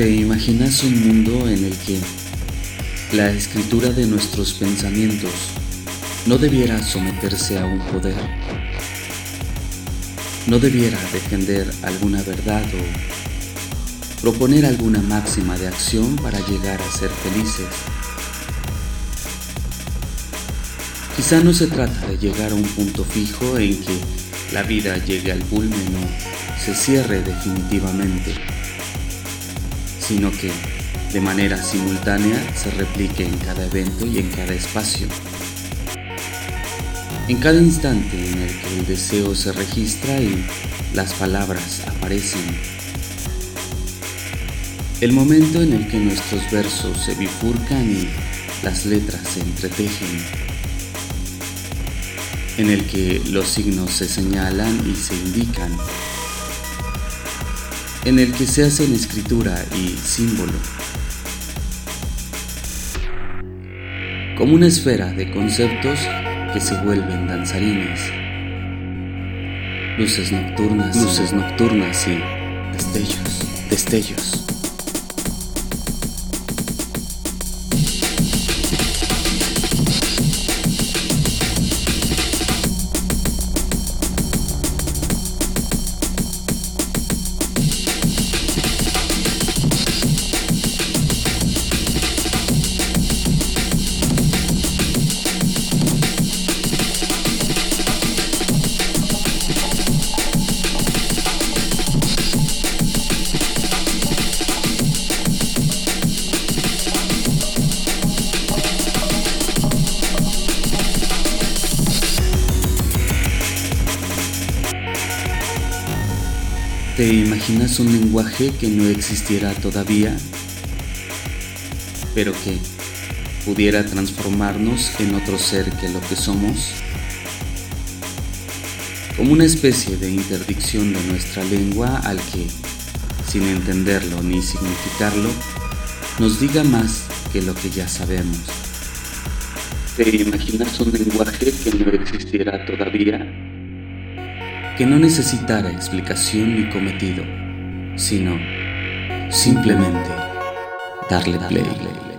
¿Te imaginas un mundo en el que la escritura de nuestros pensamientos no debiera someterse a un poder? ¿No debiera defender alguna verdad o proponer alguna máxima de acción para llegar a ser felices? Quizá no se trata de llegar a un punto fijo en que la vida llegue al culmen o se cierre definitivamente sino que de manera simultánea se replique en cada evento y en cada espacio. En cada instante en el que el deseo se registra y las palabras aparecen. El momento en el que nuestros versos se bifurcan y las letras se entretejen. En el que los signos se señalan y se indican en el que se hacen escritura y símbolo. Como una esfera de conceptos que se vuelven danzarines. Luces nocturnas, luces nocturnas y destellos, destellos. ¿Te imaginas un lenguaje que no existiera todavía, pero que pudiera transformarnos en otro ser que lo que somos? Como una especie de interdicción de nuestra lengua al que, sin entenderlo ni significarlo, nos diga más que lo que ya sabemos. ¿Te imaginas un lenguaje que no existiera todavía? Que no necesitara explicación ni cometido, sino simplemente darle play.